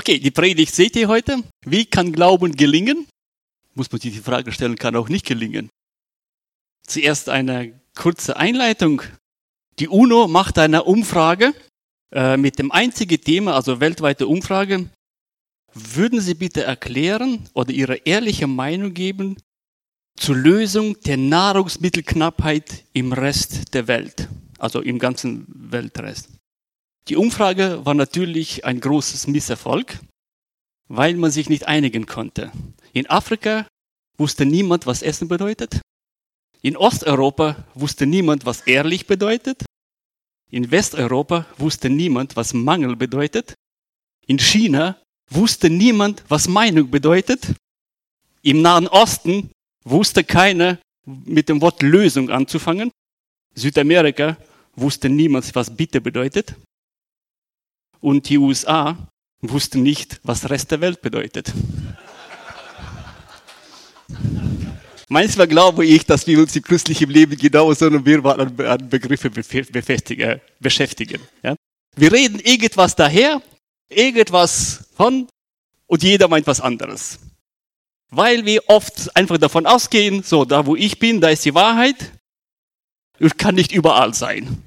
Okay, die Predigt seht ihr heute. Wie kann Glauben gelingen? Muss man sich die Frage stellen, kann auch nicht gelingen. Zuerst eine kurze Einleitung. Die UNO macht eine Umfrage äh, mit dem einzigen Thema, also weltweite Umfrage. Würden Sie bitte erklären oder Ihre ehrliche Meinung geben zur Lösung der Nahrungsmittelknappheit im Rest der Welt, also im ganzen Weltrest? Die Umfrage war natürlich ein großes Misserfolg, weil man sich nicht einigen konnte. In Afrika wusste niemand, was Essen bedeutet. In Osteuropa wusste niemand, was ehrlich bedeutet. In Westeuropa wusste niemand, was Mangel bedeutet. In China wusste niemand, was Meinung bedeutet. Im Nahen Osten wusste keiner mit dem Wort Lösung anzufangen. Südamerika wusste niemand, was Bitte bedeutet. Und die USA wussten nicht, was Rest der Welt bedeutet. Manchmal glaube ich, dass wir uns im christlichen Leben genau so einen Wirrwarr an Begriffe beschäftigen. Ja? Wir reden irgendwas daher, irgendwas von und jeder meint was anderes. Weil wir oft einfach davon ausgehen, so da wo ich bin, da ist die Wahrheit und kann nicht überall sein.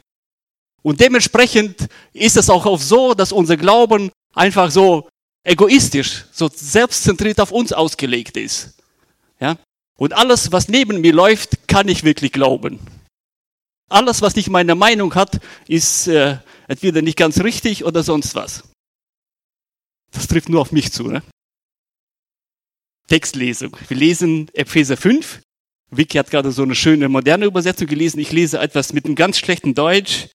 Und dementsprechend ist es auch oft so, dass unser Glauben einfach so egoistisch, so selbstzentriert auf uns ausgelegt ist. Ja? Und alles, was neben mir läuft, kann ich wirklich glauben. Alles, was nicht meine Meinung hat, ist äh, entweder nicht ganz richtig oder sonst was. Das trifft nur auf mich zu. Ne? Textlesung. Wir lesen Epheser 5. Vicky hat gerade so eine schöne moderne Übersetzung gelesen. Ich lese etwas mit einem ganz schlechten Deutsch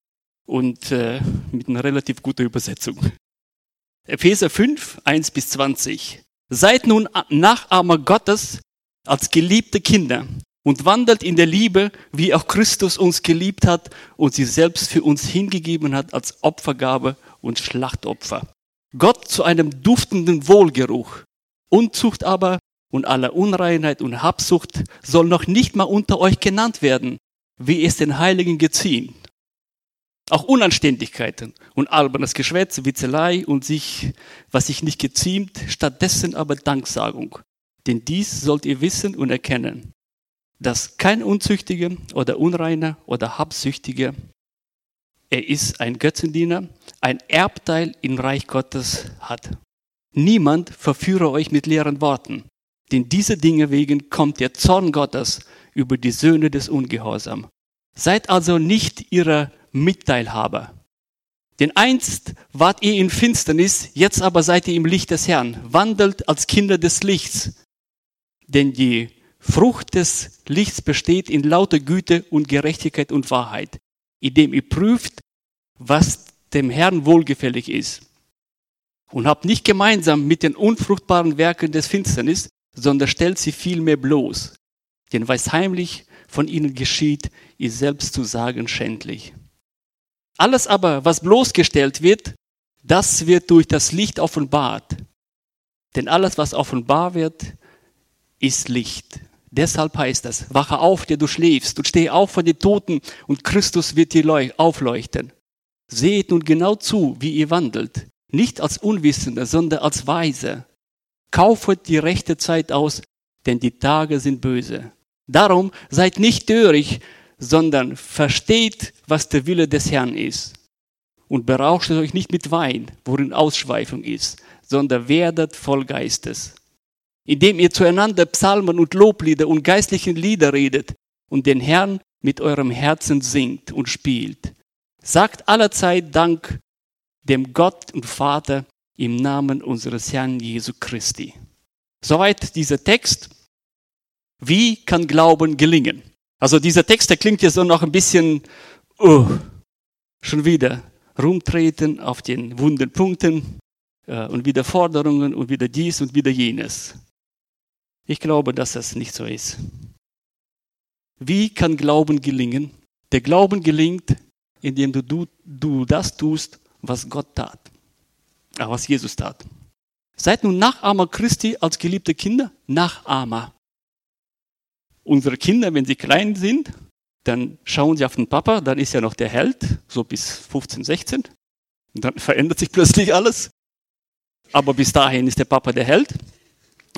und äh, mit einer relativ guten Übersetzung. Epheser 5, 1 bis 20. Seid nun Nachahmer Gottes als geliebte Kinder und wandelt in der Liebe, wie auch Christus uns geliebt hat und sich selbst für uns hingegeben hat als Opfergabe und Schlachtopfer. Gott zu einem duftenden Wohlgeruch. Unzucht aber und aller Unreinheit und Habsucht soll noch nicht mal unter euch genannt werden, wie es den Heiligen geziemt. Auch Unanständigkeiten und albernes Geschwätz, Witzelei und sich, was sich nicht geziemt, stattdessen aber Danksagung. Denn dies sollt ihr wissen und erkennen, dass kein Unzüchtiger oder Unreiner oder Habsüchtiger, er ist ein Götzendiener, ein Erbteil im Reich Gottes hat. Niemand verführe euch mit leeren Worten, denn diese Dinge wegen kommt der Zorn Gottes über die Söhne des Ungehorsam. Seid also nicht ihrer Mitteilhaber. Denn einst wart ihr in Finsternis, jetzt aber seid ihr im Licht des Herrn. Wandelt als Kinder des Lichts, denn die Frucht des Lichts besteht in lauter Güte und Gerechtigkeit und Wahrheit, indem ihr prüft, was dem Herrn wohlgefällig ist. Und habt nicht gemeinsam mit den unfruchtbaren Werken des Finsternis, sondern stellt sie vielmehr bloß. Denn was heimlich von ihnen geschieht, ist selbst zu sagen schändlich. Alles aber, was bloßgestellt wird, das wird durch das Licht offenbart. Denn alles, was offenbar wird, ist Licht. Deshalb heißt es, wache auf, der du schläfst, und steh auf von den Toten, und Christus wird dir aufleuchten. Seht nun genau zu, wie ihr wandelt, nicht als Unwissende, sondern als Weise. Kaufet die rechte Zeit aus, denn die Tage sind böse. Darum seid nicht töricht, sondern versteht, was der Wille des Herrn ist. Und berauscht euch nicht mit Wein, worin Ausschweifung ist, sondern werdet voll Geistes indem ihr zueinander Psalmen und Loblieder und geistlichen Lieder redet und den Herrn mit eurem Herzen singt und spielt. Sagt allerzeit Dank dem Gott und Vater im Namen unseres Herrn Jesu Christi. Soweit dieser Text. Wie kann Glauben gelingen? Also dieser Text, der klingt ja so noch ein bisschen, oh, schon wieder rumtreten auf den wunden Punkten äh, und wieder Forderungen und wieder dies und wieder jenes. Ich glaube, dass das nicht so ist. Wie kann Glauben gelingen? Der Glauben gelingt, indem du, du, du das tust, was Gott tat, äh, was Jesus tat. Seid nun Nachahmer Christi als geliebte Kinder, Nachahmer. Unsere Kinder, wenn sie klein sind, dann schauen sie auf den Papa, dann ist er noch der Held, so bis 15, 16. Und dann verändert sich plötzlich alles. Aber bis dahin ist der Papa der Held.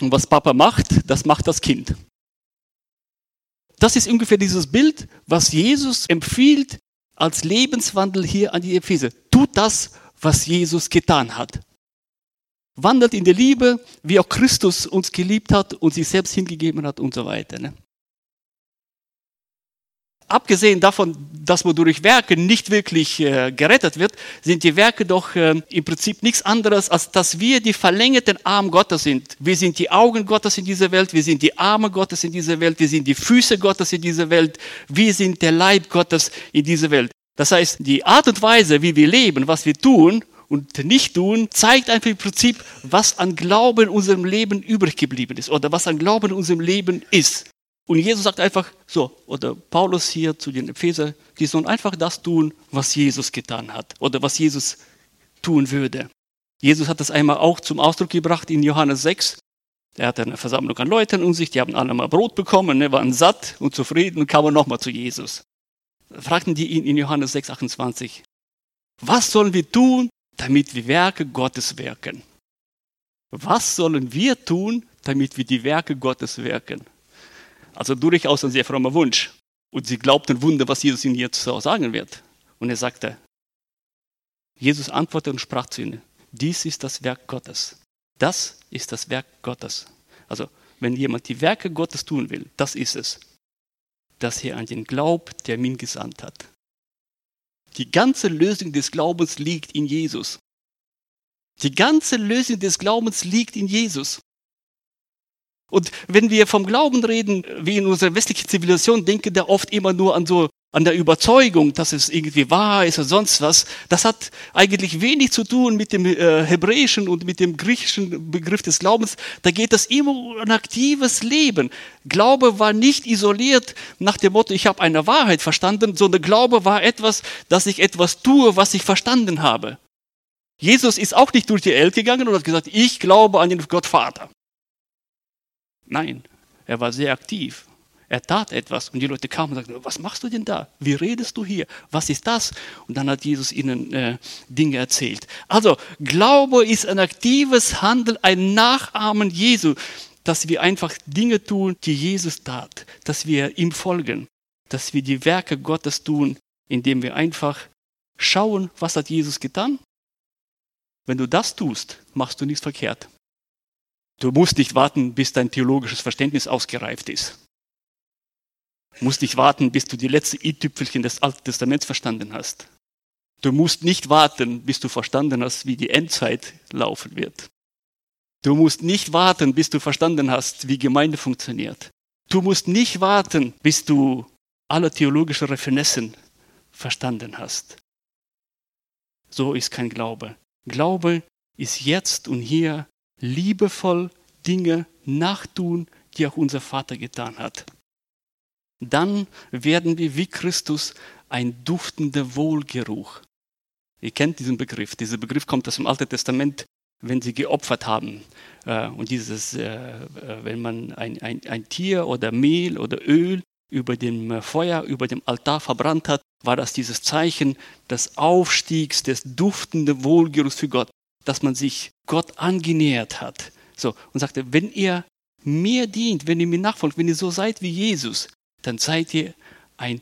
Und was Papa macht, das macht das Kind. Das ist ungefähr dieses Bild, was Jesus empfiehlt als Lebenswandel hier an die Epheser. Tut das, was Jesus getan hat. Wandelt in der Liebe, wie auch Christus uns geliebt hat und sich selbst hingegeben hat und so weiter. Ne? Abgesehen davon, dass man durch Werke nicht wirklich äh, gerettet wird, sind die Werke doch äh, im Prinzip nichts anderes, als dass wir die verlängerten Arme Gottes sind. Wir sind die Augen Gottes in dieser Welt, wir sind die Arme Gottes in dieser Welt, wir sind die Füße Gottes in dieser Welt, wir sind der Leib Gottes in dieser Welt. Das heißt, die Art und Weise, wie wir leben, was wir tun und nicht tun, zeigt einfach im Prinzip, was an Glauben in unserem Leben übrig geblieben ist oder was an Glauben in unserem Leben ist. Und Jesus sagt einfach so, oder Paulus hier zu den Epheser, die sollen einfach das tun, was Jesus getan hat oder was Jesus tun würde. Jesus hat das einmal auch zum Ausdruck gebracht in Johannes 6. Er hatte eine Versammlung an Leuten um sich, die haben alle mal Brot bekommen, ne, waren satt und zufrieden und kamen nochmal zu Jesus. Da fragten die ihn in Johannes 6, 28, was sollen wir tun, damit wir Werke Gottes wirken? Was sollen wir tun, damit wir die Werke Gottes wirken? Also durchaus ein sehr frommer Wunsch. Und sie glaubten Wunder, was Jesus ihnen jetzt sagen wird. Und er sagte, Jesus antwortete und sprach zu ihnen, dies ist das Werk Gottes. Das ist das Werk Gottes. Also, wenn jemand die Werke Gottes tun will, das ist es, dass er an den glaubt, der ihn gesandt hat. Die ganze Lösung des Glaubens liegt in Jesus. Die ganze Lösung des Glaubens liegt in Jesus. Und wenn wir vom Glauben reden, wie in unserer westlichen Zivilisation, denken wir oft immer nur an so an der Überzeugung, dass es irgendwie wahr ist oder sonst was. Das hat eigentlich wenig zu tun mit dem äh, hebräischen und mit dem griechischen Begriff des Glaubens. Da geht es immer um ein aktives Leben. Glaube war nicht isoliert nach dem Motto, ich habe eine Wahrheit verstanden, sondern Glaube war etwas, dass ich etwas tue, was ich verstanden habe. Jesus ist auch nicht durch die Welt gegangen und hat gesagt, ich glaube an den Gott Vater. Nein, er war sehr aktiv. Er tat etwas und die Leute kamen und sagten, was machst du denn da? Wie redest du hier? Was ist das? Und dann hat Jesus ihnen äh, Dinge erzählt. Also Glaube ist ein aktives Handeln, ein Nachahmen Jesu, dass wir einfach Dinge tun, die Jesus tat, dass wir ihm folgen, dass wir die Werke Gottes tun, indem wir einfach schauen, was hat Jesus getan. Wenn du das tust, machst du nichts verkehrt. Du musst nicht warten, bis dein theologisches Verständnis ausgereift ist. Du musst nicht warten, bis du die letzte i-Tüpfelchen des Alten Testaments verstanden hast. Du musst nicht warten, bis du verstanden hast, wie die Endzeit laufen wird. Du musst nicht warten, bis du verstanden hast, wie Gemeinde funktioniert. Du musst nicht warten, bis du alle theologischen Refinessen verstanden hast. So ist kein Glaube. Glaube ist jetzt und hier liebevoll Dinge nachtun, die auch unser Vater getan hat. Dann werden wir wie Christus ein duftender Wohlgeruch. Ihr kennt diesen Begriff. Dieser Begriff kommt aus dem Alten Testament, wenn sie geopfert haben. Äh, und dieses, äh, äh, wenn man ein, ein, ein Tier oder Mehl oder Öl über dem Feuer, über dem Altar verbrannt hat, war das dieses Zeichen des Aufstiegs, des duftenden Wohlgeruchs für Gott dass man sich Gott angenähert hat. So, und sagte, wenn ihr mir dient, wenn ihr mir nachfolgt, wenn ihr so seid wie Jesus, dann seid ihr ein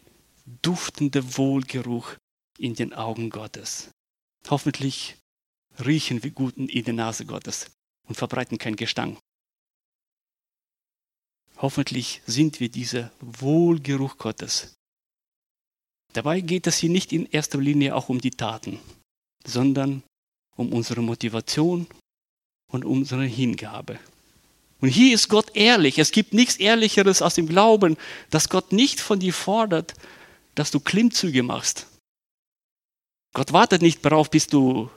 duftender Wohlgeruch in den Augen Gottes. Hoffentlich riechen wir gut in der Nase Gottes und verbreiten keinen Gestank. Hoffentlich sind wir dieser Wohlgeruch Gottes. Dabei geht es hier nicht in erster Linie auch um die Taten, sondern um unsere Motivation und unsere Hingabe. Und hier ist Gott ehrlich. Es gibt nichts Ehrlicheres als im Glauben, dass Gott nicht von dir fordert, dass du Klimmzüge machst. Gott wartet nicht darauf, bis du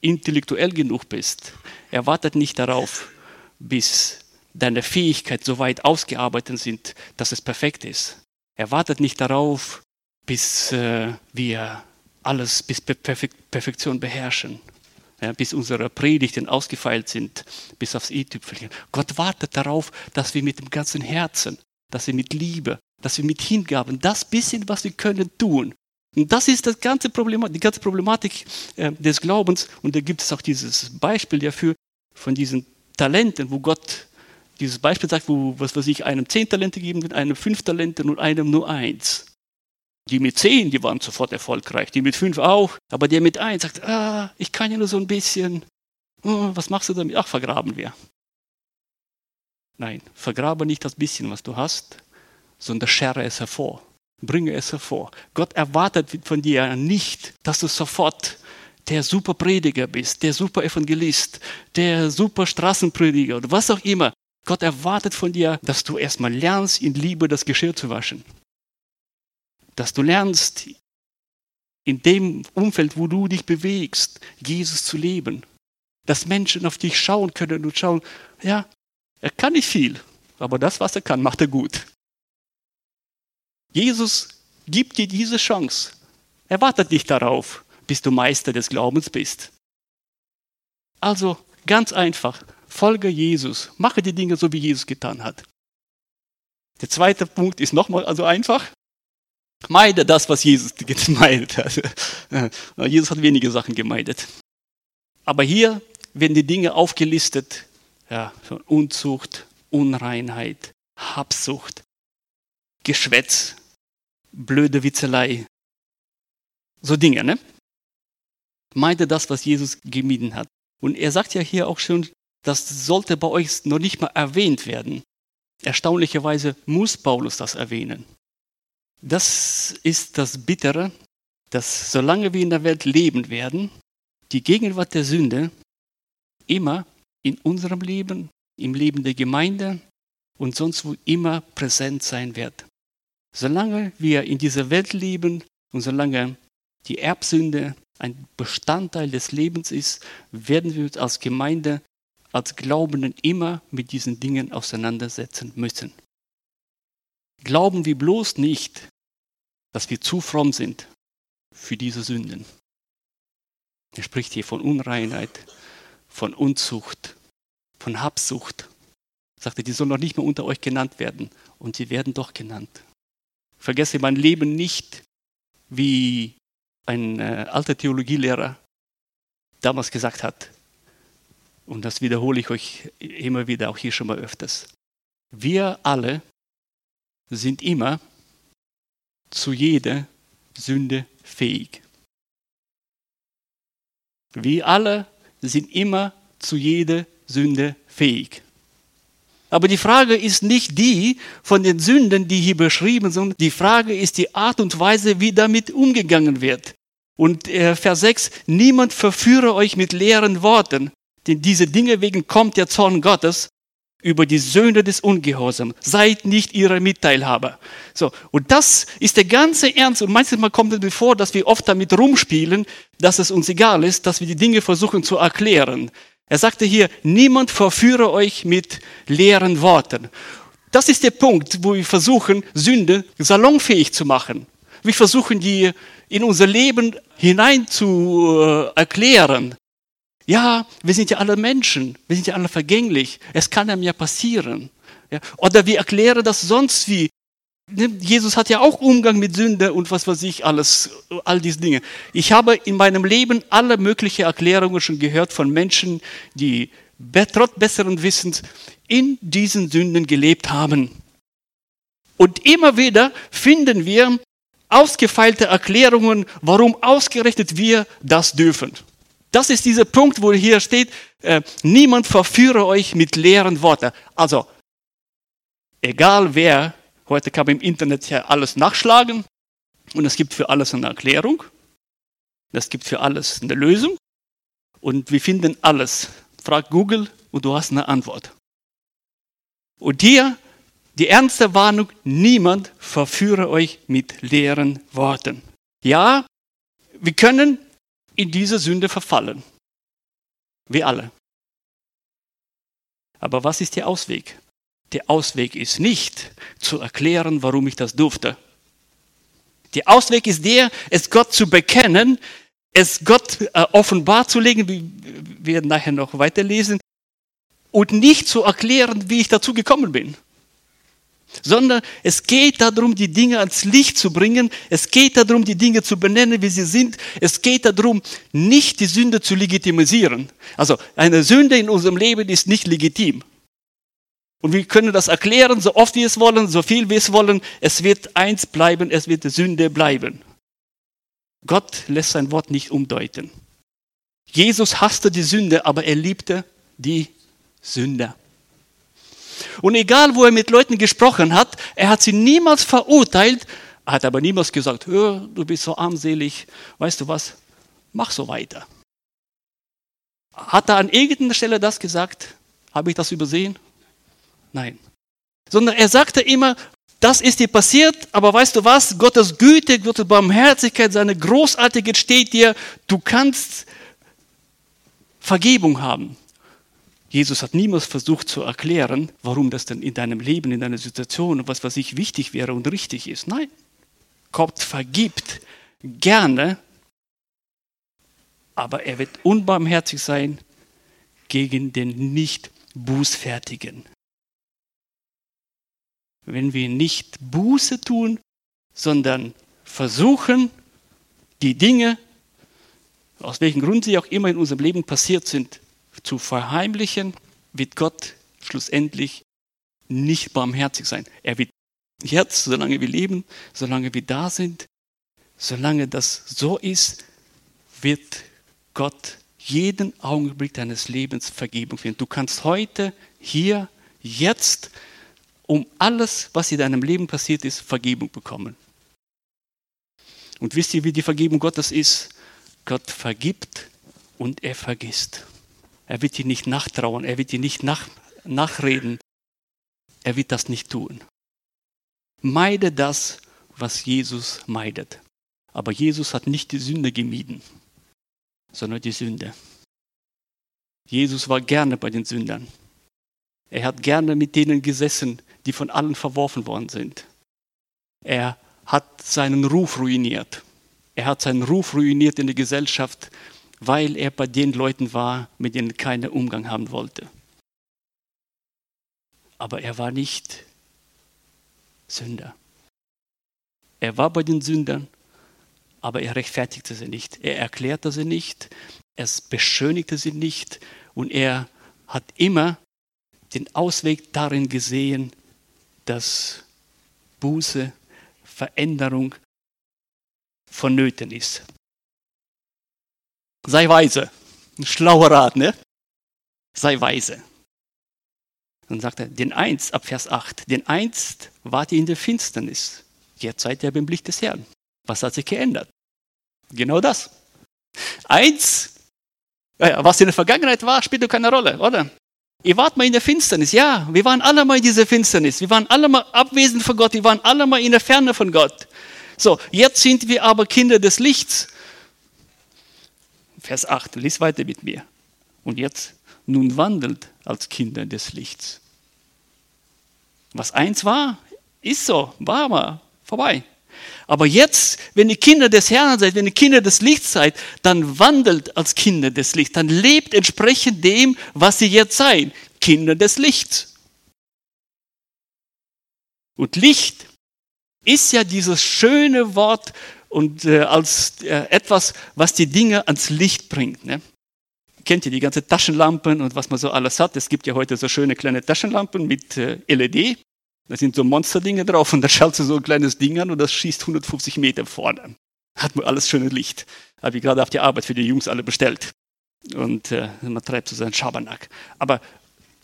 intellektuell genug bist. Er wartet nicht darauf, bis deine Fähigkeiten so weit ausgearbeitet sind, dass es perfekt ist. Er wartet nicht darauf, bis äh, wir alles bis Perfektion beherrschen ja, bis unsere Predigten ausgefeilt sind, bis aufs i-Tüpfelchen. Gott wartet darauf, dass wir mit dem ganzen Herzen, dass wir mit Liebe, dass wir mit Hingaben das bisschen, was wir können, tun. Und das ist das ganze Problematik, die ganze Problematik äh, des Glaubens. Und da gibt es auch dieses Beispiel dafür, von diesen Talenten, wo Gott dieses Beispiel sagt, wo, was weiß ich, einem zehn Talente geben wird, einem fünf Talente und einem nur eins. Die mit zehn, die waren sofort erfolgreich, die mit fünf auch, aber der mit eins sagt, ah, ich kann ja nur so ein bisschen, oh, was machst du damit? Ach, vergraben wir. Nein, vergrabe nicht das bisschen, was du hast, sondern schere es hervor, bringe es hervor. Gott erwartet von dir nicht, dass du sofort der super Prediger bist, der super Evangelist, der super Straßenprediger oder was auch immer. Gott erwartet von dir, dass du erstmal lernst, in Liebe das Geschirr zu waschen. Dass du lernst, in dem Umfeld, wo du dich bewegst, Jesus zu leben. Dass Menschen auf dich schauen können und schauen, ja, er kann nicht viel, aber das, was er kann, macht er gut. Jesus gibt dir diese Chance. Er wartet nicht darauf, bis du Meister des Glaubens bist. Also ganz einfach, folge Jesus, mache die Dinge so, wie Jesus getan hat. Der zweite Punkt ist nochmal also einfach. Meide das, was Jesus gemeidet hat. Jesus hat wenige Sachen gemeidet. Aber hier werden die Dinge aufgelistet. Ja, Unzucht, Unreinheit, Habsucht, Geschwätz, blöde Witzelei. So Dinge, ne? Meide das, was Jesus gemieden hat. Und er sagt ja hier auch schon, das sollte bei euch noch nicht mal erwähnt werden. Erstaunlicherweise muss Paulus das erwähnen. Das ist das Bittere, dass solange wir in der Welt leben werden, die Gegenwart der Sünde immer in unserem Leben, im Leben der Gemeinde und sonst wo immer präsent sein wird. Solange wir in dieser Welt leben und solange die Erbsünde ein Bestandteil des Lebens ist, werden wir uns als Gemeinde als Glaubenden immer mit diesen Dingen auseinandersetzen müssen. Glauben wir bloß nicht, dass wir zu fromm sind für diese Sünden. Er spricht hier von Unreinheit, von Unzucht, von Habsucht. Er sagte, die sollen noch nicht mehr unter euch genannt werden. Und sie werden doch genannt. Vergesse mein Leben nicht, wie ein äh, alter Theologielehrer damals gesagt hat, und das wiederhole ich euch immer wieder, auch hier schon mal öfters. Wir alle sind immer zu jeder Sünde fähig. Wir alle sind immer zu jeder Sünde fähig. Aber die Frage ist nicht die von den Sünden, die hier beschrieben sind, die Frage ist die Art und Weise, wie damit umgegangen wird. Und äh, Vers 6, niemand verführe euch mit leeren Worten, denn diese Dinge wegen kommt der Zorn Gottes über die Söhne des Ungehorsams. Seid nicht ihre Mitteilhaber. So. Und das ist der ganze Ernst. Und manchmal kommt es mir vor, dass wir oft damit rumspielen, dass es uns egal ist, dass wir die Dinge versuchen zu erklären. Er sagte hier, niemand verführe euch mit leeren Worten. Das ist der Punkt, wo wir versuchen, Sünde salonfähig zu machen. Wir versuchen, die in unser Leben hinein zu äh, erklären. Ja, wir sind ja alle Menschen, wir sind ja alle vergänglich, es kann einem ja passieren. Ja, oder wir erklären das sonst wie. Ne, Jesus hat ja auch Umgang mit Sünde und was weiß ich alles, all diese Dinge. Ich habe in meinem Leben alle möglichen Erklärungen schon gehört von Menschen, die trotz besseren Wissens in diesen Sünden gelebt haben. Und immer wieder finden wir ausgefeilte Erklärungen, warum ausgerechnet wir das dürfen. Das ist dieser Punkt, wo hier steht, äh, niemand verführe euch mit leeren Worten. Also, egal wer, heute kann man im Internet ja alles nachschlagen und es gibt für alles eine Erklärung, es gibt für alles eine Lösung und wir finden alles. Frag Google und du hast eine Antwort. Und hier die ernste Warnung, niemand verführe euch mit leeren Worten. Ja, wir können in diese Sünde verfallen. Wir alle. Aber was ist der Ausweg? Der Ausweg ist nicht zu erklären, warum ich das durfte. Der Ausweg ist der, es Gott zu bekennen, es Gott äh, offenbar zu legen, wie wir nachher noch weiterlesen, und nicht zu erklären, wie ich dazu gekommen bin. Sondern es geht darum, die Dinge ans Licht zu bringen. Es geht darum, die Dinge zu benennen, wie sie sind. Es geht darum, nicht die Sünde zu legitimisieren. Also eine Sünde in unserem Leben ist nicht legitim. Und wir können das erklären, so oft wir es wollen, so viel wir es wollen. Es wird eins bleiben, es wird Sünde bleiben. Gott lässt sein Wort nicht umdeuten. Jesus hasste die Sünde, aber er liebte die Sünder. Und egal, wo er mit Leuten gesprochen hat, er hat sie niemals verurteilt, er hat aber niemals gesagt, du bist so armselig, weißt du was, mach so weiter. Hat er an irgendeiner Stelle das gesagt? Habe ich das übersehen? Nein. Sondern er sagte immer, das ist dir passiert, aber weißt du was? Gottes Güte, Gottes Barmherzigkeit, seine Großartigkeit steht dir. Du kannst Vergebung haben. Jesus hat niemals versucht zu erklären, warum das denn in deinem Leben, in deiner Situation, was was ich wichtig wäre und richtig ist. Nein, Gott vergibt gerne, aber er wird unbarmherzig sein gegen den nicht Bußfertigen. Wenn wir nicht Buße tun, sondern versuchen, die Dinge, aus welchem Grund sie auch immer in unserem Leben passiert sind, zu verheimlichen, wird Gott schlussendlich nicht barmherzig sein. Er wird jetzt, solange wir leben, solange wir da sind, solange das so ist, wird Gott jeden Augenblick deines Lebens Vergebung finden. Du kannst heute, hier, jetzt, um alles, was in deinem Leben passiert ist, Vergebung bekommen. Und wisst ihr, wie die Vergebung Gottes ist? Gott vergibt und er vergisst. Er wird dir nicht nachtrauern, er wird dir nicht nach, nachreden. Er wird das nicht tun. Meide das, was Jesus meidet. Aber Jesus hat nicht die Sünde gemieden, sondern die Sünde. Jesus war gerne bei den Sündern. Er hat gerne mit denen gesessen, die von allen verworfen worden sind. Er hat seinen Ruf ruiniert. Er hat seinen Ruf ruiniert in der Gesellschaft weil er bei den Leuten war, mit denen keiner Umgang haben wollte. Aber er war nicht Sünder. Er war bei den Sündern, aber er rechtfertigte sie nicht. Er erklärte sie nicht, er beschönigte sie nicht und er hat immer den Ausweg darin gesehen, dass Buße, Veränderung vonnöten ist. Sei weise. Ein schlauer Rat, ne? Sei weise. Dann sagt er, den einst, ab Vers 8, den einst wart ihr in der Finsternis, jetzt seid ihr beim Licht des Herrn. Was hat sich geändert? Genau das. Eins, was in der Vergangenheit war, spielt doch keine Rolle, oder? Ihr wart mal in der Finsternis, ja, wir waren alle mal in dieser Finsternis, wir waren alle mal abwesend von Gott, wir waren alle mal in der Ferne von Gott. So, jetzt sind wir aber Kinder des Lichts. Vers 8, lies weiter mit mir. Und jetzt, nun wandelt als Kinder des Lichts. Was eins war, ist so, war mal, vorbei. Aber jetzt, wenn ihr Kinder des Herrn seid, wenn ihr Kinder des Lichts seid, dann wandelt als Kinder des Lichts, dann lebt entsprechend dem, was ihr jetzt seid, Kinder des Lichts. Und Licht ist ja dieses schöne Wort, und äh, als äh, etwas, was die Dinge ans Licht bringt. Ne? Kennt ihr die ganzen Taschenlampen und was man so alles hat? Es gibt ja heute so schöne kleine Taschenlampen mit äh, LED. Da sind so Monsterdinge drauf und da schaltet so ein kleines Ding an und das schießt 150 Meter vorne. Hat man alles schöne Licht. Habe ich gerade auf die Arbeit für die Jungs alle bestellt. Und äh, man treibt so seinen Schabernack. Aber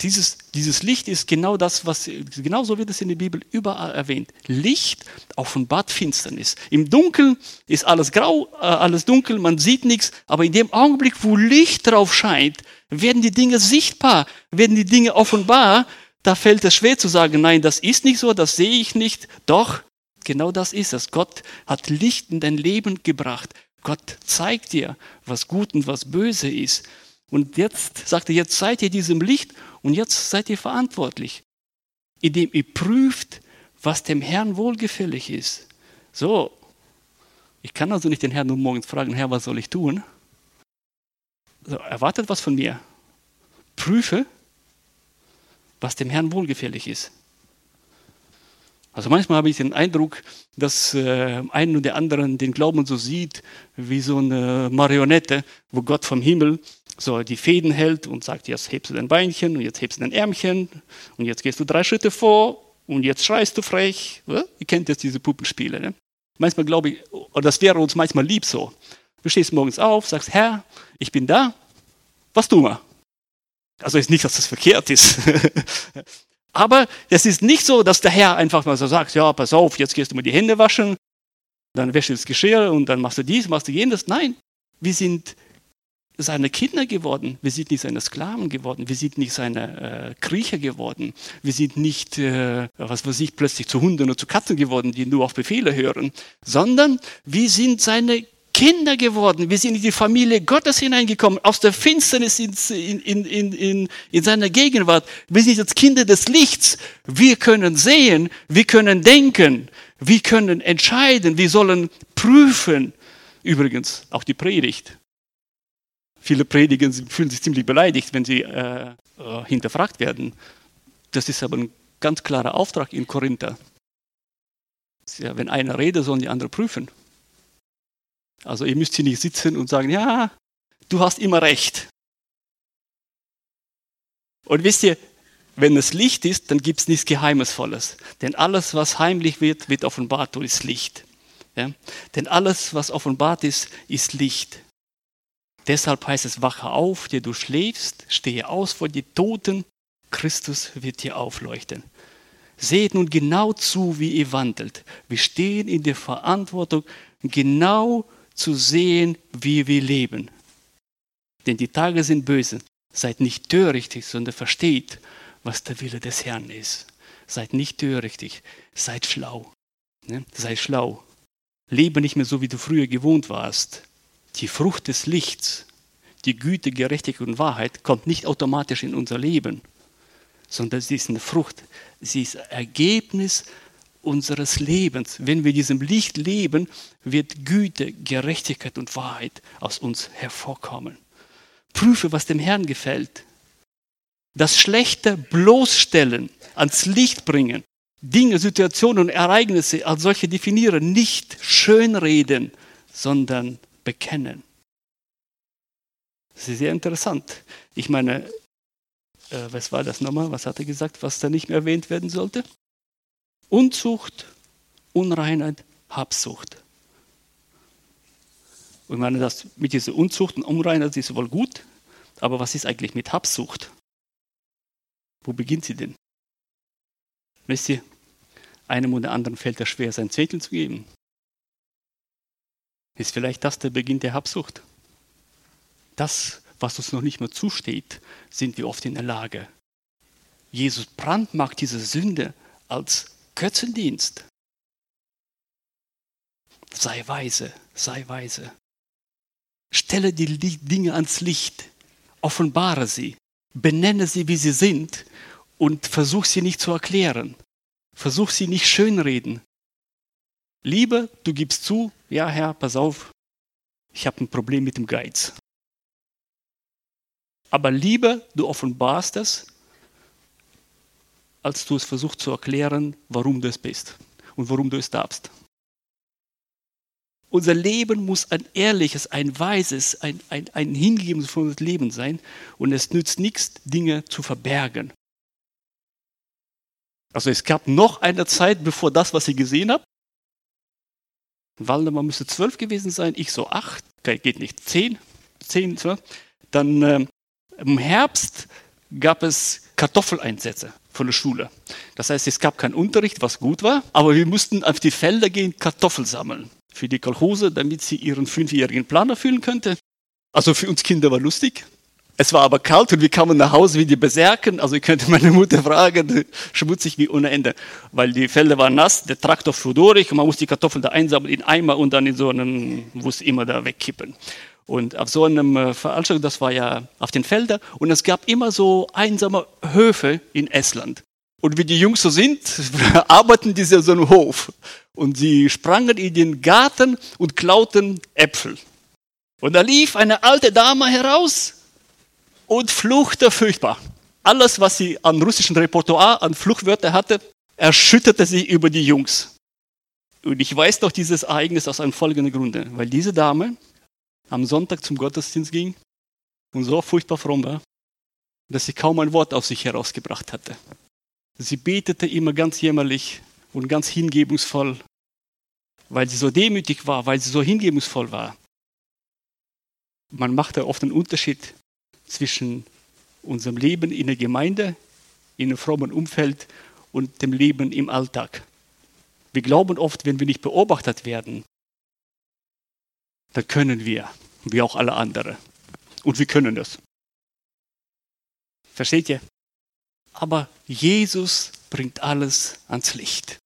dieses, dieses Licht ist genau das, was, genauso wird es in der Bibel überall erwähnt. Licht offenbart Finsternis. Im Dunkeln ist alles grau, äh, alles dunkel, man sieht nichts, aber in dem Augenblick, wo Licht drauf scheint, werden die Dinge sichtbar, werden die Dinge offenbar. Da fällt es schwer zu sagen, nein, das ist nicht so, das sehe ich nicht. Doch, genau das ist es. Gott hat Licht in dein Leben gebracht. Gott zeigt dir, was gut und was böse ist. Und jetzt sagt er, jetzt seid ihr diesem Licht und jetzt seid ihr verantwortlich, indem ihr prüft, was dem Herrn wohlgefällig ist. So, ich kann also nicht den Herrn nur morgens fragen, Herr, was soll ich tun? So, erwartet was von mir. Prüfe, was dem Herrn wohlgefällig ist. Also manchmal habe ich den Eindruck, dass äh, einen oder anderen den Glauben so sieht wie so eine Marionette, wo Gott vom Himmel so die Fäden hält und sagt, jetzt hebst du dein Beinchen und jetzt hebst du dein Ärmchen und jetzt gehst du drei Schritte vor und jetzt schreist du frech. Ja? Ihr kennt jetzt diese Puppenspiele. Ne? Manchmal glaube ich, oder das wäre uns manchmal lieb so. Du stehst morgens auf, sagst, Herr, ich bin da, was tun wir? Also ist nicht, dass das verkehrt ist. Aber es ist nicht so, dass der Herr einfach mal so sagt, ja, pass auf, jetzt gehst du mal die Hände waschen, dann wäschst du das Geschirr und dann machst du dies, machst du jenes. Nein, wir sind seine Kinder geworden. Wir sind nicht seine Sklaven geworden. Wir sind nicht seine äh, Kriecher geworden. Wir sind nicht, äh, was weiß ich, plötzlich zu Hunden oder zu Katzen geworden, die nur auf Befehle hören, sondern wir sind seine Kinder geworden. Wir sind in die Familie Gottes hineingekommen, aus der Finsternis in, in, in, in, in seiner Gegenwart. Wir sind jetzt Kinder des Lichts. Wir können sehen, wir können denken, wir können entscheiden, wir sollen prüfen. Übrigens, auch die Predigt. Viele Prediger fühlen sich ziemlich beleidigt, wenn sie äh, äh, hinterfragt werden. Das ist aber ein ganz klarer Auftrag in Korinther. Ja, wenn einer redet, sollen die anderen prüfen. Also ihr müsst hier nicht sitzen und sagen, ja, du hast immer recht. Und wisst ihr, wenn es Licht ist, dann gibt es nichts Geheimnisvolles. Denn alles, was heimlich wird, wird offenbart durch Licht. Ja? Denn alles, was offenbart ist, ist Licht. Deshalb heißt es, wache auf, der du schläfst, stehe aus vor die Toten, Christus wird dir aufleuchten. Seht nun genau zu, wie ihr wandelt. Wir stehen in der Verantwortung, genau zu sehen, wie wir leben. Denn die Tage sind böse. Seid nicht törichtig, sondern versteht, was der Wille des Herrn ist. Seid nicht törichtig, seid schlau. Ne? Sei schlau. Lebe nicht mehr so, wie du früher gewohnt warst. Die Frucht des Lichts, die Güte, Gerechtigkeit und Wahrheit kommt nicht automatisch in unser Leben, sondern sie ist eine Frucht. Sie ist Ergebnis unseres Lebens. Wenn wir diesem Licht leben, wird Güte, Gerechtigkeit und Wahrheit aus uns hervorkommen. Prüfe, was dem Herrn gefällt. Das Schlechte bloßstellen, ans Licht bringen, Dinge, Situationen und Ereignisse als solche definieren, nicht schönreden, sondern bekennen. Das ist sehr interessant. Ich meine, äh, was war das nochmal? Was hat er gesagt, was da nicht mehr erwähnt werden sollte? Unzucht, Unreinheit, Habsucht. Und ich meine, das mit dieser Unzucht und Unreinheit ist wohl gut, aber was ist eigentlich mit Habsucht? Wo beginnt sie denn? Wisst ihr, einem oder anderen fällt es schwer, sein Zettel zu geben. Ist vielleicht das der Beginn der Habsucht? Das, was uns noch nicht mehr zusteht, sind wir oft in der Lage. Jesus brandmacht diese Sünde als Götzendienst. Sei weise, sei weise. Stelle die Dinge ans Licht, offenbare sie, benenne sie, wie sie sind und versuch sie nicht zu erklären. Versuch sie nicht schönreden. Liebe, du gibst zu, ja Herr, pass auf, ich habe ein Problem mit dem Geiz. Aber Liebe, du offenbarst es als du es versuchst zu erklären, warum du es bist und warum du es darfst. Unser Leben muss ein ehrliches, ein weises, ein, ein, ein hingegebenes Leben sein und es nützt nichts, Dinge zu verbergen. Also es gab noch eine Zeit, bevor das, was ich gesehen habe. Waldemar müsste zwölf gewesen sein, ich so acht, geht nicht, zehn, zehn, zwölf. Dann äh, im Herbst gab es Kartoffeleinsätze von der Schule. Das heißt, es gab keinen Unterricht, was gut war, aber wir mussten auf die Felder gehen, Kartoffeln sammeln. Für die Kolchose, damit sie ihren fünfjährigen Plan erfüllen könnte. Also für uns Kinder war lustig. Es war aber kalt und wir kamen nach Hause wie die Berserken. Also ich könnte meine Mutter fragen, schmutzig wie ohne Ende. Weil die Felder waren nass, der Traktor fuhr durch und man muss die Kartoffeln da einsammeln in Eimer und dann in so einen, muss immer da wegkippen. Und auf so einem äh, Veranstaltung, das war ja auf den Feldern, und es gab immer so einsame Höfe in Estland. Und wie die Jungs so sind, arbeiten die so einem Hof. Und sie sprangen in den Garten und klauten Äpfel. Und da lief eine alte Dame heraus und fluchte furchtbar. Alles, was sie an russischen Repertoire, an Fluchwörter hatte, erschütterte sie über die Jungs. Und ich weiß doch dieses Ereignis aus einem folgenden Grunde, weil diese Dame am Sonntag zum Gottesdienst ging und so furchtbar fromm war, dass sie kaum ein Wort auf sich herausgebracht hatte. Sie betete immer ganz jämmerlich und ganz hingebungsvoll, weil sie so demütig war, weil sie so hingebungsvoll war. Man macht da oft einen Unterschied zwischen unserem Leben in der Gemeinde, in einem frommen Umfeld und dem Leben im Alltag. Wir glauben oft, wenn wir nicht beobachtet werden, dann können wir, wie auch alle anderen. Und wir können das. Versteht ihr? Aber Jesus bringt alles ans Licht.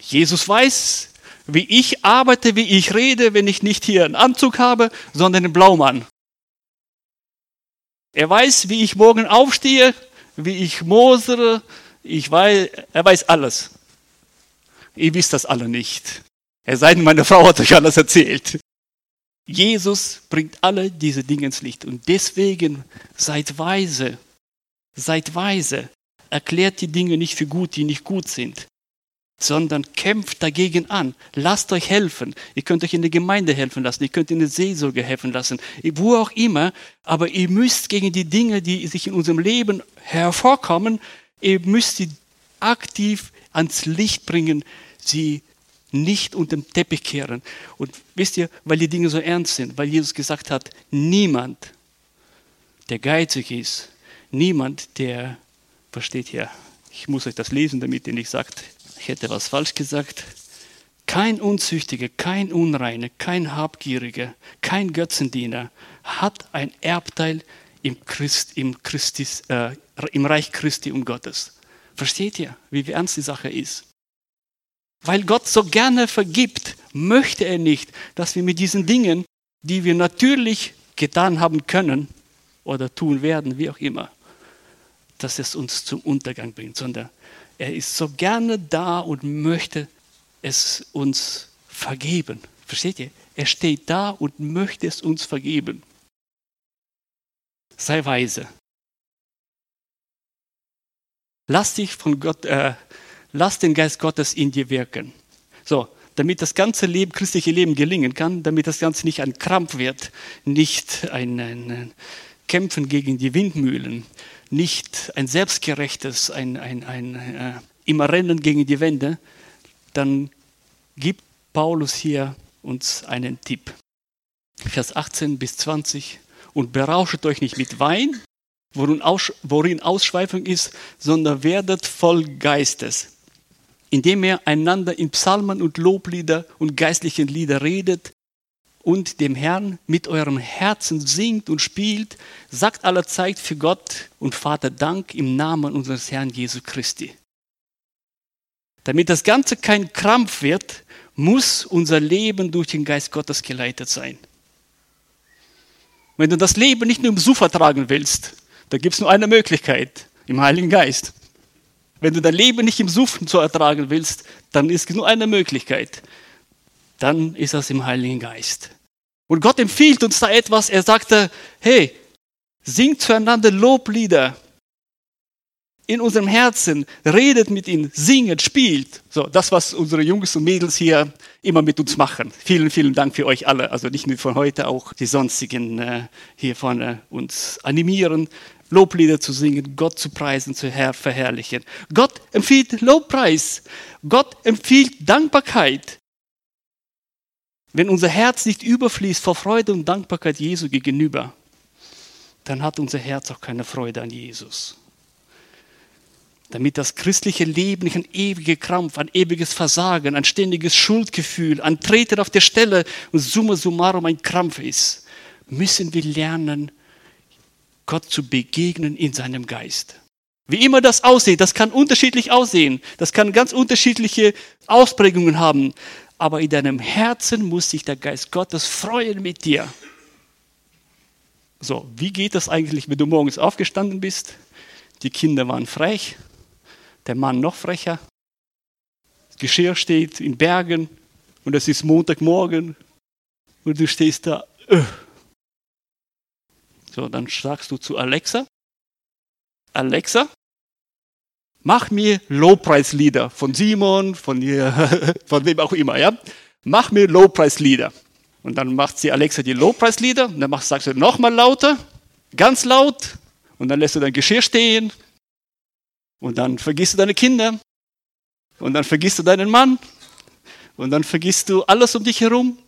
Jesus weiß, wie ich arbeite, wie ich rede, wenn ich nicht hier einen Anzug habe, sondern einen Blaumann. Er weiß, wie ich morgen aufstehe, wie ich mosere. Ich weiß, er weiß alles. Ihr wisst das alle nicht. Es sei denn, meine Frau hat euch alles erzählt. Jesus bringt alle diese Dinge ins Licht. Und deswegen seid weise. Seid weise. Erklärt die Dinge nicht für gut, die nicht gut sind sondern kämpft dagegen an. Lasst euch helfen. Ihr könnt euch in der Gemeinde helfen lassen, ihr könnt in der Seelsorge helfen lassen, wo auch immer. Aber ihr müsst gegen die Dinge, die sich in unserem Leben hervorkommen, ihr müsst sie aktiv ans Licht bringen, sie nicht unter den Teppich kehren. Und wisst ihr, weil die Dinge so ernst sind, weil Jesus gesagt hat, niemand, der geizig ist, niemand, der, was steht hier? Ich muss euch das lesen, damit ihr nicht sagt, ich hätte was falsch gesagt. Kein Unzüchtiger, kein Unreiner, kein Habgieriger, kein Götzendiener hat ein Erbteil im, Christ, im, Christis, äh, im Reich Christi und Gottes. Versteht ihr, wie ernst die Sache ist? Weil Gott so gerne vergibt, möchte er nicht, dass wir mit diesen Dingen, die wir natürlich getan haben können oder tun werden, wie auch immer, dass es uns zum Untergang bringt, sondern er ist so gerne da und möchte es uns vergeben. Versteht ihr? Er steht da und möchte es uns vergeben. Sei weise. Lass dich von Gott, äh, lass den Geist Gottes in dir wirken. So, damit das ganze Leben, christliche Leben gelingen kann, damit das Ganze nicht ein Krampf wird, nicht ein, ein, Kämpfen gegen die Windmühlen, nicht ein selbstgerechtes, ein, ein, ein äh, immer Rennen gegen die Wände, dann gibt Paulus hier uns einen Tipp. Vers 18 bis 20. Und berauschet euch nicht mit Wein, worin, Aus, worin Ausschweifung ist, sondern werdet voll Geistes, indem ihr einander in Psalmen und Loblieder und geistlichen Lieder redet, und dem Herrn mit eurem Herzen singt und spielt, sagt aller Zeit für Gott und Vater Dank im Namen unseres Herrn Jesu Christi. Damit das Ganze kein Krampf wird, muss unser Leben durch den Geist Gottes geleitet sein. Wenn du das Leben nicht nur im Suff ertragen willst, da gibt es nur eine Möglichkeit, im Heiligen Geist. Wenn du dein Leben nicht im Suff zu ertragen willst, dann ist nur eine Möglichkeit. Dann ist das im Heiligen Geist. Und Gott empfiehlt uns da etwas. Er sagte, hey, singt zueinander Loblieder in unserem Herzen, redet mit ihnen, singet, spielt. So, das, was unsere Jungs und Mädels hier immer mit uns machen. Vielen, vielen Dank für euch alle. Also nicht nur von heute, auch die sonstigen äh, hier vorne uns animieren, Loblieder zu singen, Gott zu preisen, zu Herr verherrlichen. Gott empfiehlt Lobpreis. Gott empfiehlt Dankbarkeit. Wenn unser Herz nicht überfließt vor Freude und Dankbarkeit Jesu gegenüber, dann hat unser Herz auch keine Freude an Jesus. Damit das christliche Leben nicht ein ewiger Krampf, ein ewiges Versagen, ein ständiges Schuldgefühl, ein Treten auf der Stelle und summa summarum ein Krampf ist, müssen wir lernen, Gott zu begegnen in seinem Geist. Wie immer das aussieht, das kann unterschiedlich aussehen, das kann ganz unterschiedliche Ausprägungen haben aber in deinem Herzen muss sich der Geist Gottes freuen mit dir. So, wie geht das eigentlich, wenn du morgens aufgestanden bist? Die Kinder waren frech, der Mann noch frecher. Das Geschirr steht in Bergen und es ist Montagmorgen und du stehst da. Öh. So, dann sagst du zu Alexa, Alexa, mach mir Lowpreis-Lieder von Simon, von, von wem auch immer, ja. Mach mir Lowpreis-Lieder. Und dann macht sie Alexa die Lowpreis-Lieder und dann machst, sagst du nochmal lauter, ganz laut und dann lässt du dein Geschirr stehen und dann vergisst du deine Kinder und dann vergisst du deinen Mann und dann vergisst du alles um dich herum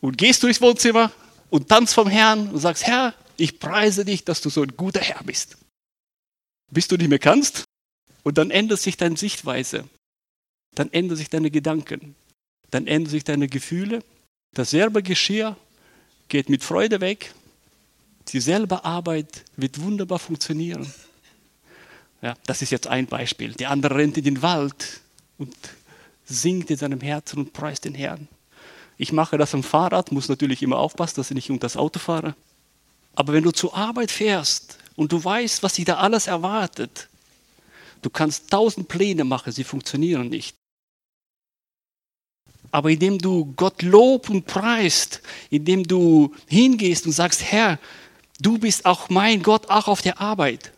und gehst durchs Wohnzimmer und tanzt vom Herrn und sagst, Herr, ich preise dich, dass du so ein guter Herr bist. Bis du nicht mehr kannst und dann ändert sich deine Sichtweise, dann ändern sich deine Gedanken, dann ändern sich deine Gefühle. Dasselbe Geschirr geht mit Freude weg, dieselbe Arbeit wird wunderbar funktionieren. Ja, das ist jetzt ein Beispiel. Der andere rennt in den Wald und singt in seinem Herzen und preist den Herrn. Ich mache das am Fahrrad, muss natürlich immer aufpassen, dass ich nicht unter das Auto fahre. Aber wenn du zur Arbeit fährst und du weißt, was dich da alles erwartet, du kannst tausend Pläne machen, sie funktionieren nicht. Aber indem du Gott lob und preist, indem du hingehst und sagst, Herr, du bist auch mein Gott, auch auf der Arbeit.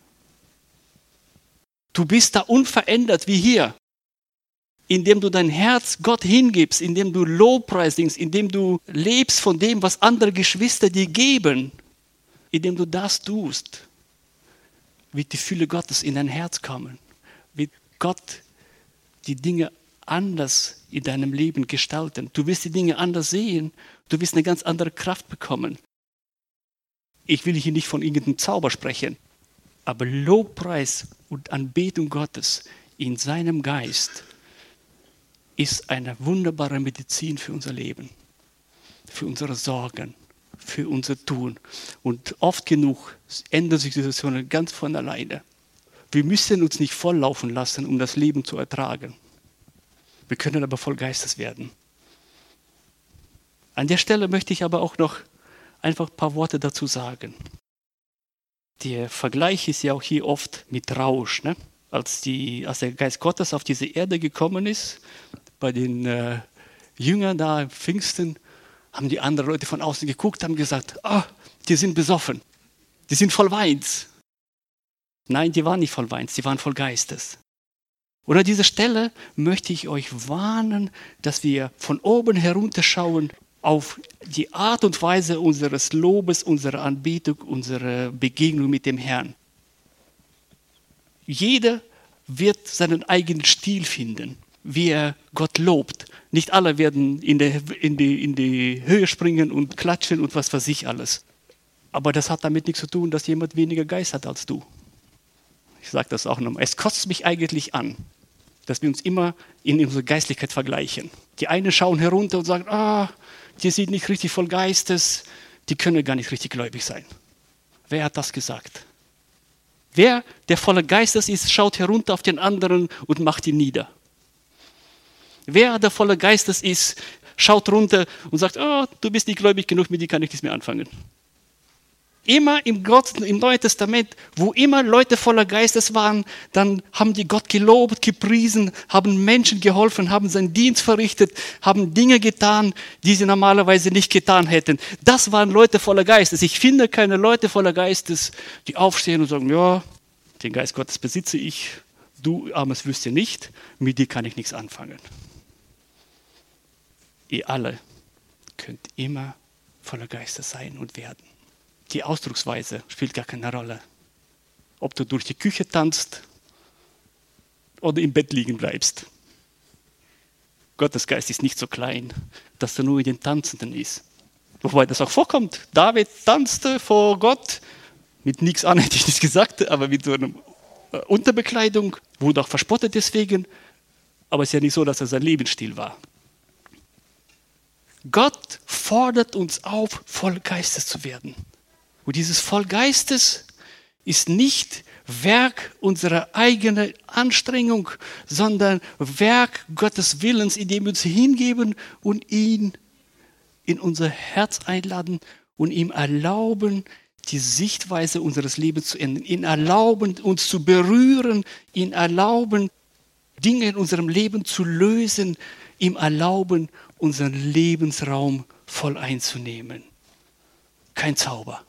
Du bist da unverändert wie hier indem du dein Herz Gott hingibst, indem du Lobpreis singst, indem du lebst von dem, was andere Geschwister dir geben, indem du das tust, wird die Fülle Gottes in dein Herz kommen, wird Gott die Dinge anders in deinem Leben gestalten. Du wirst die Dinge anders sehen, du wirst eine ganz andere Kraft bekommen. Ich will hier nicht von irgendeinem Zauber sprechen, aber Lobpreis und Anbetung Gottes in seinem Geist ist eine wunderbare Medizin für unser Leben, für unsere Sorgen, für unser Tun. Und oft genug ändern sich die Situationen ganz von alleine. Wir müssen uns nicht volllaufen lassen, um das Leben zu ertragen. Wir können aber voll Geistes werden. An der Stelle möchte ich aber auch noch einfach ein paar Worte dazu sagen. Der Vergleich ist ja auch hier oft mit Rausch. Ne? Als, die, als der Geist Gottes auf diese Erde gekommen ist, bei den äh, Jüngern da im Pfingsten, haben die anderen Leute von außen geguckt, haben gesagt, ah, die sind besoffen, die sind voll Weins. Nein, die waren nicht voll Weins, die waren voll Geistes. Und an dieser Stelle möchte ich euch warnen, dass wir von oben herunterschauen auf die Art und Weise unseres Lobes, unserer Anbetung, unserer Begegnung mit dem Herrn. Jeder wird seinen eigenen Stil finden wie er Gott lobt. Nicht alle werden in, der, in, die, in die Höhe springen und klatschen und was weiß ich alles. Aber das hat damit nichts zu tun, dass jemand weniger Geist hat als du. Ich sage das auch nochmal. Es kostet mich eigentlich an, dass wir uns immer in unserer Geistlichkeit vergleichen. Die einen schauen herunter und sagen, ah, die sind nicht richtig voll Geistes, die können gar nicht richtig gläubig sein. Wer hat das gesagt? Wer, der voller Geistes ist, schaut herunter auf den anderen und macht ihn nieder. Wer der voller Geistes ist, schaut runter und sagt, oh, du bist nicht gläubig genug, mit dir kann ich nichts mehr anfangen. Immer im, Gott, im Neuen Testament, wo immer Leute voller Geistes waren, dann haben die Gott gelobt, gepriesen, haben Menschen geholfen, haben seinen Dienst verrichtet, haben Dinge getan, die sie normalerweise nicht getan hätten. Das waren Leute voller Geistes. Ich finde keine Leute voller Geistes, die aufstehen und sagen, ja, den Geist Gottes besitze ich, du armes Wüste nicht, mit dir kann ich nichts anfangen ihr alle könnt immer voller Geistes sein und werden. Die Ausdrucksweise spielt gar keine Rolle. Ob du durch die Küche tanzt oder im Bett liegen bleibst. Gottes Geist ist nicht so klein, dass er nur in den Tanzenden ist. Wobei das auch vorkommt. David tanzte vor Gott mit nichts an, hätte ich nicht gesagt, aber mit so einer äh, Unterbekleidung, wurde auch verspottet deswegen. Aber es ist ja nicht so, dass er sein Lebensstil war. Gott fordert uns auf, voll Geistes zu werden. Und dieses voll Geistes ist nicht Werk unserer eigenen Anstrengung, sondern Werk Gottes Willens, indem wir uns hingeben und ihn in unser Herz einladen und ihm erlauben, die Sichtweise unseres Lebens zu ändern, ihn erlauben, uns zu berühren, ihn erlauben, Dinge in unserem Leben zu lösen, ihm erlauben, unseren Lebensraum voll einzunehmen. Kein Zauber.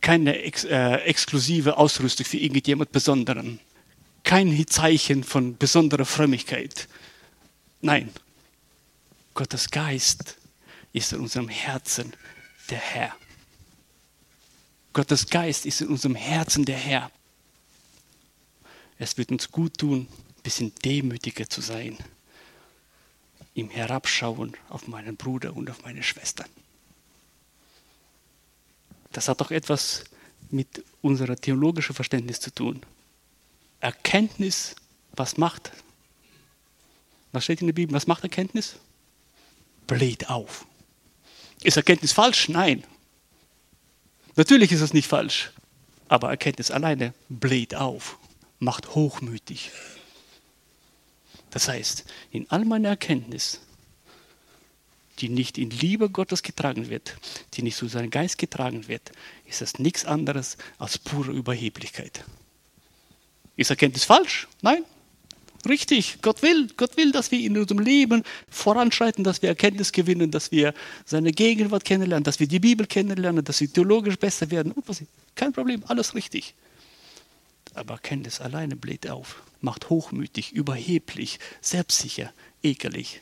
Keine ex, äh, exklusive Ausrüstung für irgendjemand Besonderen. kein Zeichen von besonderer Frömmigkeit. Nein, Gottes Geist ist in unserem Herzen der Herr. Gottes Geist ist in unserem Herzen der Herr. Es wird uns gut tun, ein bisschen demütiger zu sein, ihm herabschauen auf meinen Bruder und auf meine Schwestern. Das hat doch etwas mit unserem theologischen Verständnis zu tun. Erkenntnis, was macht? Was steht in der Bibel? Was macht Erkenntnis? Bläht auf. Ist Erkenntnis falsch? Nein. Natürlich ist es nicht falsch. Aber Erkenntnis alleine bläht auf, macht hochmütig. Das heißt, in all meiner Erkenntnis, die nicht in Liebe Gottes getragen wird, die nicht zu seinem Geist getragen wird, ist das nichts anderes als pure Überheblichkeit. Ist Erkenntnis falsch? Nein. Richtig, Gott will, Gott will, dass wir in unserem Leben voranschreiten, dass wir Erkenntnis gewinnen, dass wir seine Gegenwart kennenlernen, dass wir die Bibel kennenlernen, dass wir theologisch besser werden. Kein Problem, alles richtig. Aber Erkenntnis alleine bläht auf, macht hochmütig, überheblich, selbstsicher, ekelig.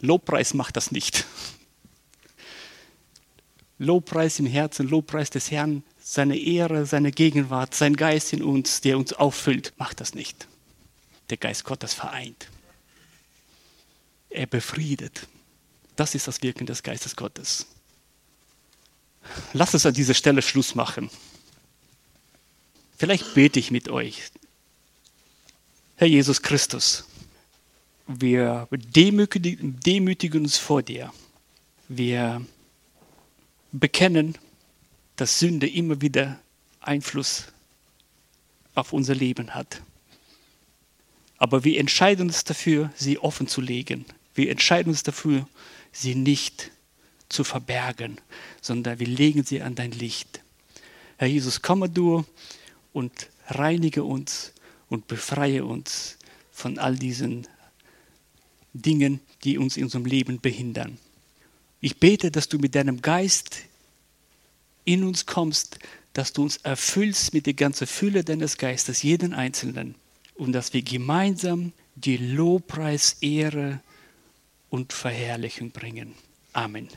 Lobpreis macht das nicht. Lobpreis im Herzen, Lobpreis des Herrn, seine Ehre, seine Gegenwart, sein Geist in uns, der uns auffüllt, macht das nicht. Der Geist Gottes vereint. Er befriedet. Das ist das Wirken des Geistes Gottes. Lass uns an dieser Stelle Schluss machen. Vielleicht bete ich mit euch. Herr Jesus Christus, wir demütigen uns vor dir. Wir bekennen, dass Sünde immer wieder Einfluss auf unser Leben hat. Aber wir entscheiden uns dafür, sie offen zu legen. Wir entscheiden uns dafür, sie nicht zu verbergen, sondern wir legen sie an dein Licht. Herr Jesus, komme du und reinige uns und befreie uns von all diesen Dingen, die uns in unserem Leben behindern. Ich bete, dass du mit deinem Geist in uns kommst, dass du uns erfüllst mit der ganzen Fülle deines Geistes, jeden Einzelnen, und dass wir gemeinsam die Lobpreis, Ehre und Verherrlichung bringen. Amen.